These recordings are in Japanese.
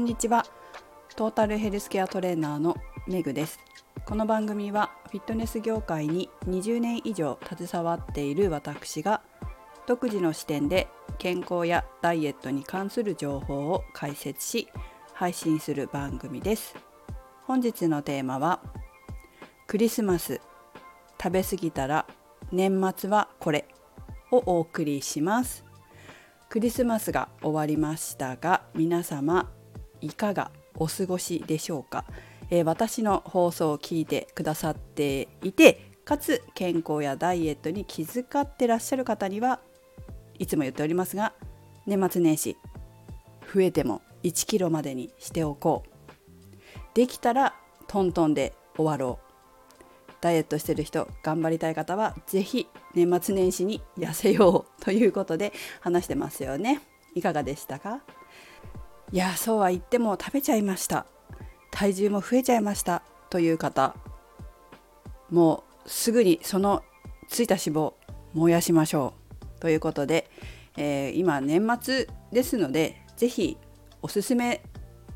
んにちは。トータルヘルスケアトレーナーのメグです。この番組はフィットネス業界に20年以上携わっている私が独自の視点で健康やダイエットに関する情報を解説し配信する番組です。本日のテーマはクリスマス食べ過ぎたら年末はこれをお送りします。クリスマスが終わりましたが皆様いかがお過ごしでしょうか、えー、私の放送を聞いてくださっていてかつ健康やダイエットに気遣ってらっしゃる方にはいつも言っておりますが年末年始増えても1キロまでにしておこう。できたらトントンで終わろう。ダイエットしてる人頑張りたい方は是非年末年始に痩せようということで話してますよね。いかがでしたか？いやそうは言っても食べちゃいました。体重も増えちゃいました。という方もうすぐにそのついた脂肪燃やしましょう。ということで、えー、今年末ですので是非おすすめ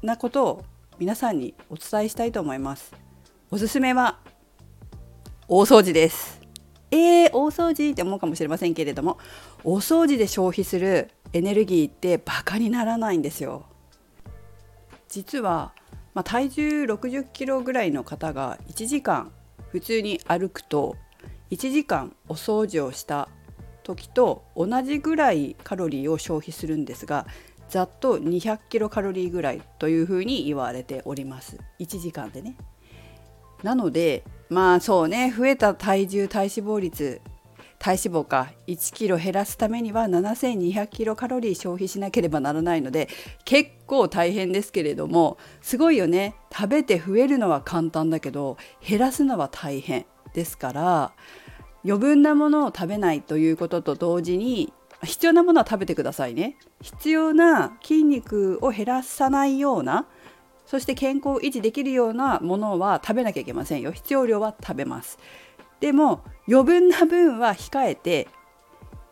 なことを皆さんにお伝えしたいと思います。おすすめは大掃除です。えー、大掃除って思うかもしれませんけれどもお掃除で消費するエネルギーってバカにならないんですよ。実は、まあ、体重60キロぐらいの方が1時間普通に歩くと1時間お掃除をした時と同じぐらいカロリーを消費するんですがざっと200キロカロリーぐらいというふうに言われております。1時間でね。なのでまあそうね増えた体重体脂肪率体脂肪か1キロ減らすためには7200キロカロリー消費しなければならないので結構大変ですけれどもすごいよね。食べて増えるのは簡単だけど減らすのは大変ですから余分なものを食べないということと同時に必要なものは食べてくださいね。必要な筋肉を減らさないようなそして健康を維持できるようなものは食べなきゃいけませんよ。必要量は食べます。でも余分な分は控えて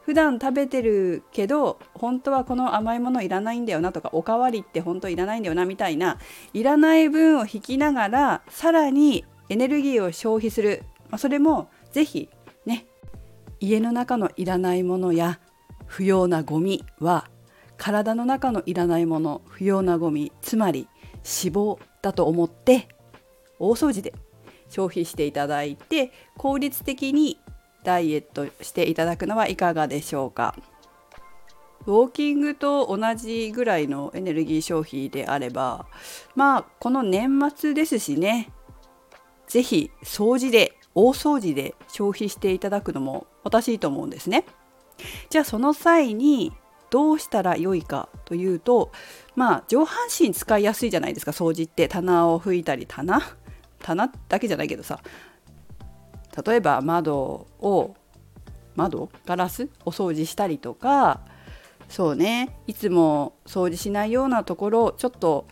普段食べてるけど本当はこの甘いものいらないんだよなとかおかわりって本当いらないんだよなみたいないらない分を引きながらさらにエネルギーを消費する、ま、それも是非ね家の中のいらないものや不要なゴミは体の中のいらないもの不要なゴミつまり脂肪だと思って大掃除で消費していただいて効率的にダイエットしていただくのはいかがでしょうか。ウォーキングと同じぐらいのエネルギー消費であればまあこの年末ですしね是非掃除で大掃除で消費していただくのも私いいと思うんですね。じゃあその際にどうしたらよいかというとまあ上半身使いやすいじゃないですか掃除って。棚を拭いたり棚。棚だけじゃないけどさ例えば窓を窓ガラスお掃除したりとかそうねいつも掃除しないようなところちょっと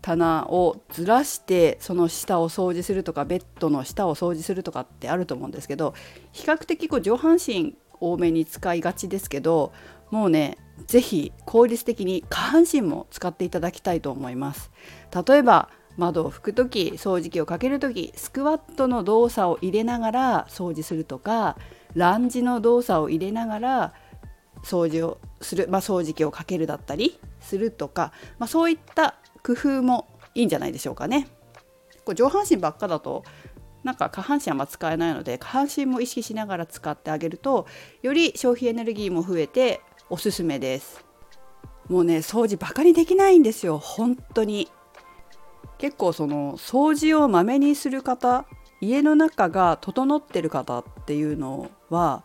棚をずらしてその下を掃除するとかベッドの下を掃除するとかってあると思うんですけど比較的こう上半身多めに使いがちですけどもうね是非効率的に下半身も使っていただきたいと思います。例えば窓を拭く時掃除機をかける時スクワットの動作を入れながら掃除するとかランジの動作を入れながら掃除をする、まあ、掃除機をかけるだったりするとか、まあ、そういった工夫もいいんじゃないでしょうかね。こう上半身ばっかだとなんか下半身はま使えないので下半身も意識しながら使ってあげるとより消費エネルギーも増えておすすめです。もうね掃除バカにできないんですよ。本当に。結構その掃除をまめにする方家の中が整ってる方っていうのは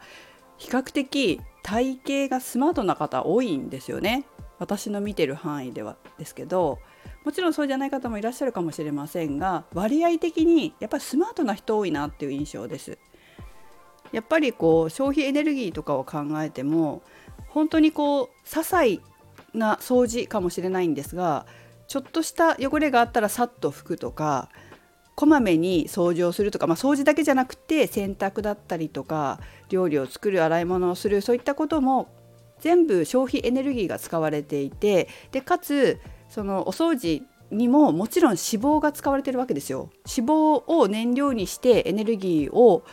比較的体型がスマートな方多いんですよね。私の見てる範囲ではですけどもちろんそうじゃない方もいらっしゃるかもしれませんが割合的にやっぱりスマートな人多いなっていう印象です。やっぱりこう消費エネルギーとかを考えても本当にこう些細な掃除かもしれないんですがちょっとした汚れがあったらさっと拭くとかこまめに掃除をするとか、まあ、掃除だけじゃなくて洗濯だったりとか料理を作る洗い物をするそういったことも全部消費エネルギーが使われていてでかつそのお掃除にももちろん脂肪が使われてるわけですよ。脂肪を燃料にしてエネルギーを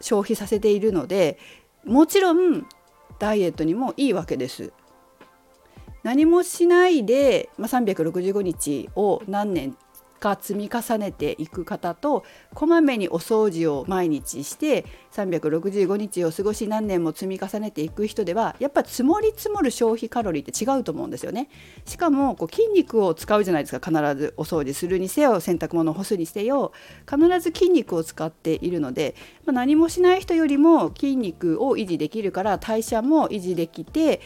消費させているのでもちろんダイエットにもいいわけです。何もしないで、まあ、365日を何年か積み重ねていく方とこまめにお掃除を毎日して365日を過ごし何年も積み重ねていく人ではやっぱ積もり積もる消費カロリーって違うと思うんですよね。しかもこう筋肉を使うじゃないですか必ずお掃除するにせよ洗濯物を干すにせよ必ず筋肉を使っているので、まあ、何もしない人よりも筋肉を維持できるから代謝も維持できて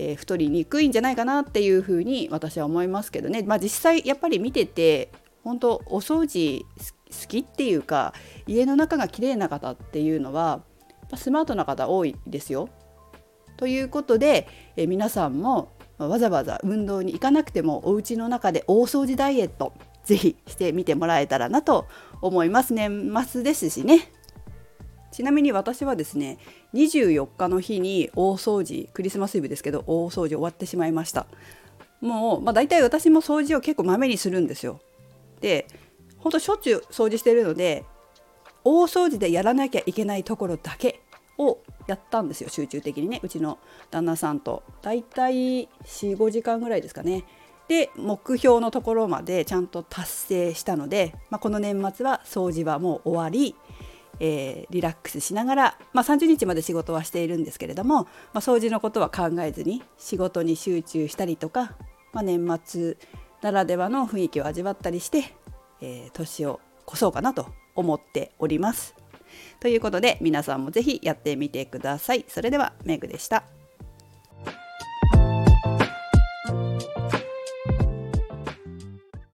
えー、太りにくいんじゃないかなっていうふうに私は思いますけどね、まあ、実際やっぱり見てて本当お掃除好きっていうか家の中が綺麗な方っていうのはスマートな方多いですよ。ということで、え皆さんもわざわざ運動に行かなくてもお家の中で大掃除ダイエットぜひしてみてもらえたらなと思います。年末ですしね。ちなみに私はですね24日の日に大掃除クリスマスイブですけど大掃除終わってしまいました。もう、まあ、大体私も掃除を結構まめにするんですよ。でほんとしょっちゅう掃除してるので大掃除でやらなきゃいけないところだけをやったんですよ集中的にね。うちの旦那さんと。だいたい45時間ぐらいですかね。で目標のところまでちゃんと達成したので、まあ、この年末は掃除はもう終わり、えー、リラックスしながら、まあ、30日まで仕事はしているんですけれども、まあ、掃除のことは考えずに仕事に集中したりとか、まあ、年末ならではの雰囲気を味わったりして、えー、年を越そうかなと思っております。ということで皆さんも是非やってみてください。それではメグでした。